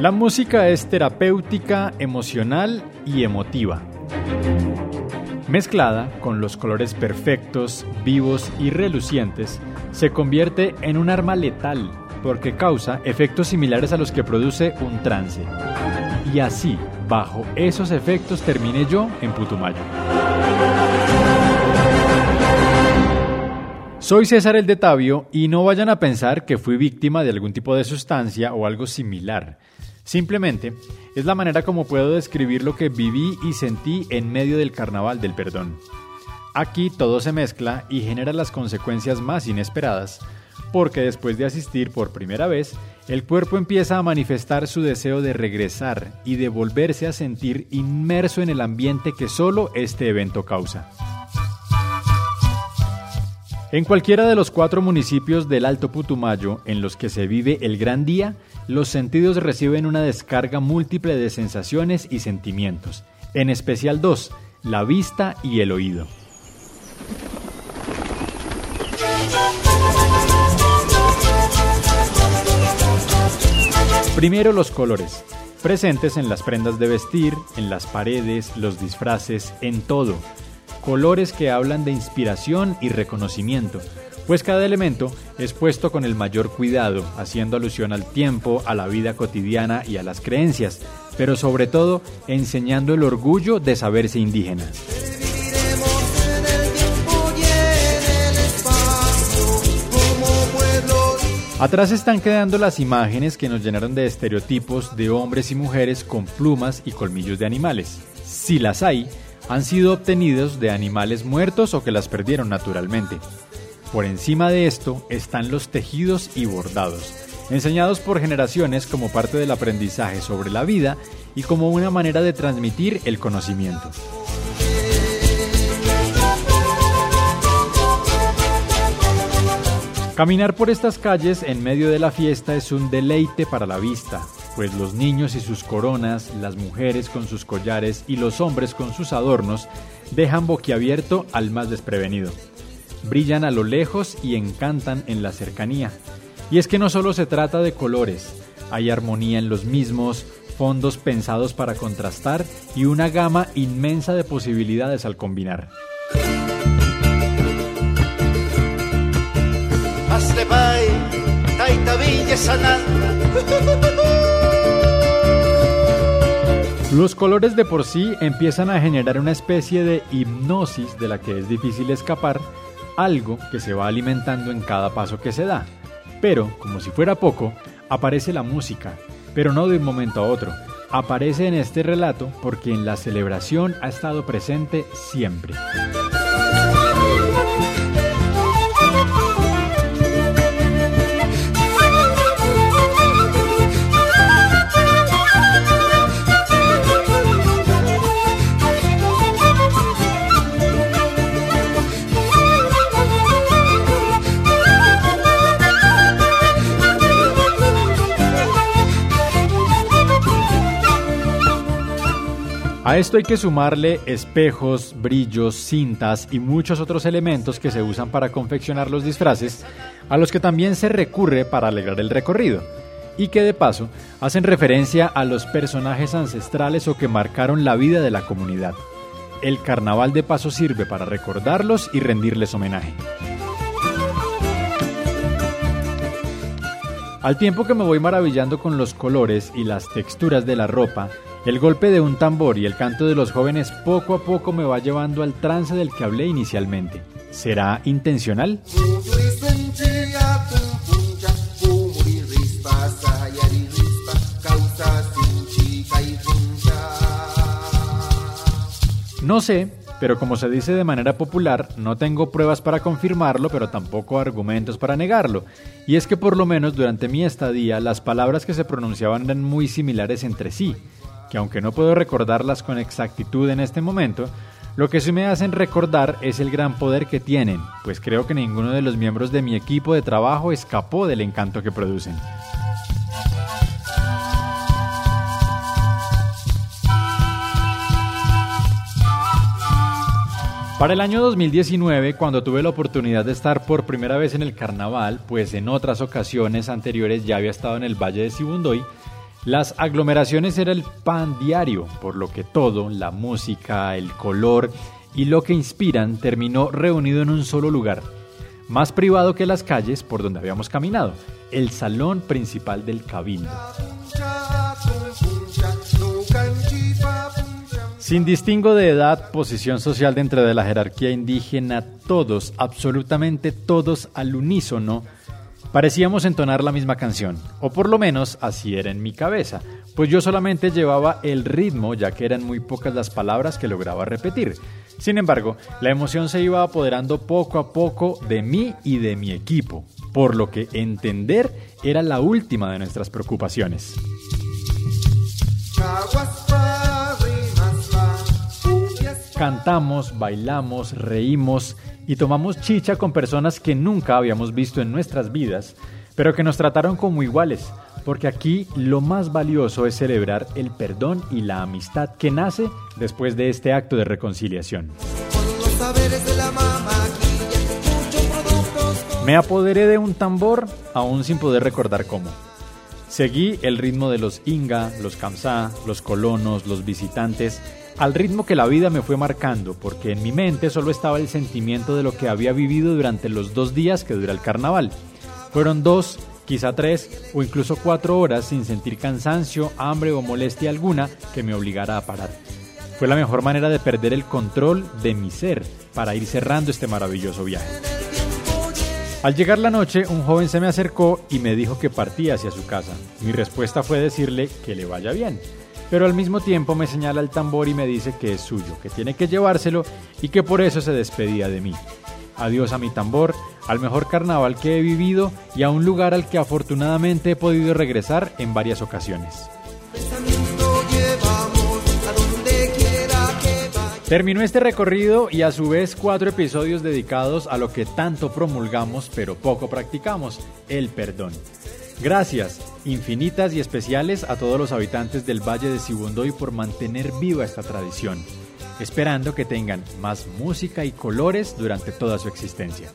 La música es terapéutica, emocional y emotiva. Mezclada con los colores perfectos, vivos y relucientes, se convierte en un arma letal porque causa efectos similares a los que produce un trance. Y así, bajo esos efectos, terminé yo en Putumayo. Soy César el de Tabio y no vayan a pensar que fui víctima de algún tipo de sustancia o algo similar. Simplemente es la manera como puedo describir lo que viví y sentí en medio del carnaval del perdón. Aquí todo se mezcla y genera las consecuencias más inesperadas, porque después de asistir por primera vez, el cuerpo empieza a manifestar su deseo de regresar y de volverse a sentir inmerso en el ambiente que solo este evento causa. En cualquiera de los cuatro municipios del Alto Putumayo en los que se vive el gran día, los sentidos reciben una descarga múltiple de sensaciones y sentimientos, en especial dos, la vista y el oído. Primero los colores, presentes en las prendas de vestir, en las paredes, los disfraces, en todo, colores que hablan de inspiración y reconocimiento, pues cada elemento es puesto con el mayor cuidado, haciendo alusión al tiempo, a la vida cotidiana y a las creencias, pero sobre todo enseñando el orgullo de saberse indígenas. Atrás están quedando las imágenes que nos llenaron de estereotipos de hombres y mujeres con plumas y colmillos de animales. Si las hay, han sido obtenidos de animales muertos o que las perdieron naturalmente. Por encima de esto están los tejidos y bordados, enseñados por generaciones como parte del aprendizaje sobre la vida y como una manera de transmitir el conocimiento. Caminar por estas calles en medio de la fiesta es un deleite para la vista, pues los niños y sus coronas, las mujeres con sus collares y los hombres con sus adornos dejan boquiabierto al más desprevenido. Brillan a lo lejos y encantan en la cercanía. Y es que no solo se trata de colores, hay armonía en los mismos, fondos pensados para contrastar y una gama inmensa de posibilidades al combinar. Los colores de por sí empiezan a generar una especie de hipnosis de la que es difícil escapar, algo que se va alimentando en cada paso que se da. Pero, como si fuera poco, aparece la música, pero no de un momento a otro. Aparece en este relato porque en la celebración ha estado presente siempre. A esto hay que sumarle espejos, brillos, cintas y muchos otros elementos que se usan para confeccionar los disfraces, a los que también se recurre para alegrar el recorrido, y que de paso hacen referencia a los personajes ancestrales o que marcaron la vida de la comunidad. El carnaval de paso sirve para recordarlos y rendirles homenaje. Al tiempo que me voy maravillando con los colores y las texturas de la ropa, el golpe de un tambor y el canto de los jóvenes poco a poco me va llevando al trance del que hablé inicialmente. ¿Será intencional? No sé, pero como se dice de manera popular, no tengo pruebas para confirmarlo, pero tampoco argumentos para negarlo. Y es que por lo menos durante mi estadía las palabras que se pronunciaban eran muy similares entre sí que aunque no puedo recordarlas con exactitud en este momento, lo que sí me hacen recordar es el gran poder que tienen, pues creo que ninguno de los miembros de mi equipo de trabajo escapó del encanto que producen. Para el año 2019, cuando tuve la oportunidad de estar por primera vez en el carnaval, pues en otras ocasiones anteriores ya había estado en el Valle de Sibundoy, las aglomeraciones era el pan diario, por lo que todo, la música, el color y lo que inspiran terminó reunido en un solo lugar, más privado que las calles por donde habíamos caminado, el salón principal del cabildo. Sin distingo de edad, posición social dentro de la jerarquía indígena, todos, absolutamente todos al unísono, parecíamos entonar la misma canción, o por lo menos así era en mi cabeza, pues yo solamente llevaba el ritmo ya que eran muy pocas las palabras que lograba repetir. Sin embargo, la emoción se iba apoderando poco a poco de mí y de mi equipo, por lo que entender era la última de nuestras preocupaciones. Cantamos, bailamos, reímos y tomamos chicha con personas que nunca habíamos visto en nuestras vidas, pero que nos trataron como iguales, porque aquí lo más valioso es celebrar el perdón y la amistad que nace después de este acto de reconciliación. Me apoderé de un tambor aún sin poder recordar cómo. Seguí el ritmo de los Inga, los Kamsá, los colonos, los visitantes al ritmo que la vida me fue marcando, porque en mi mente solo estaba el sentimiento de lo que había vivido durante los dos días que dura el carnaval. Fueron dos, quizá tres o incluso cuatro horas sin sentir cansancio, hambre o molestia alguna que me obligara a parar. Fue la mejor manera de perder el control de mi ser para ir cerrando este maravilloso viaje. Al llegar la noche, un joven se me acercó y me dijo que partía hacia su casa. Mi respuesta fue decirle que le vaya bien pero al mismo tiempo me señala el tambor y me dice que es suyo, que tiene que llevárselo y que por eso se despedía de mí. Adiós a mi tambor, al mejor carnaval que he vivido y a un lugar al que afortunadamente he podido regresar en varias ocasiones. Terminó este recorrido y a su vez cuatro episodios dedicados a lo que tanto promulgamos pero poco practicamos, el perdón. Gracias infinitas y especiales a todos los habitantes del Valle de Sibundoy por mantener viva esta tradición, esperando que tengan más música y colores durante toda su existencia.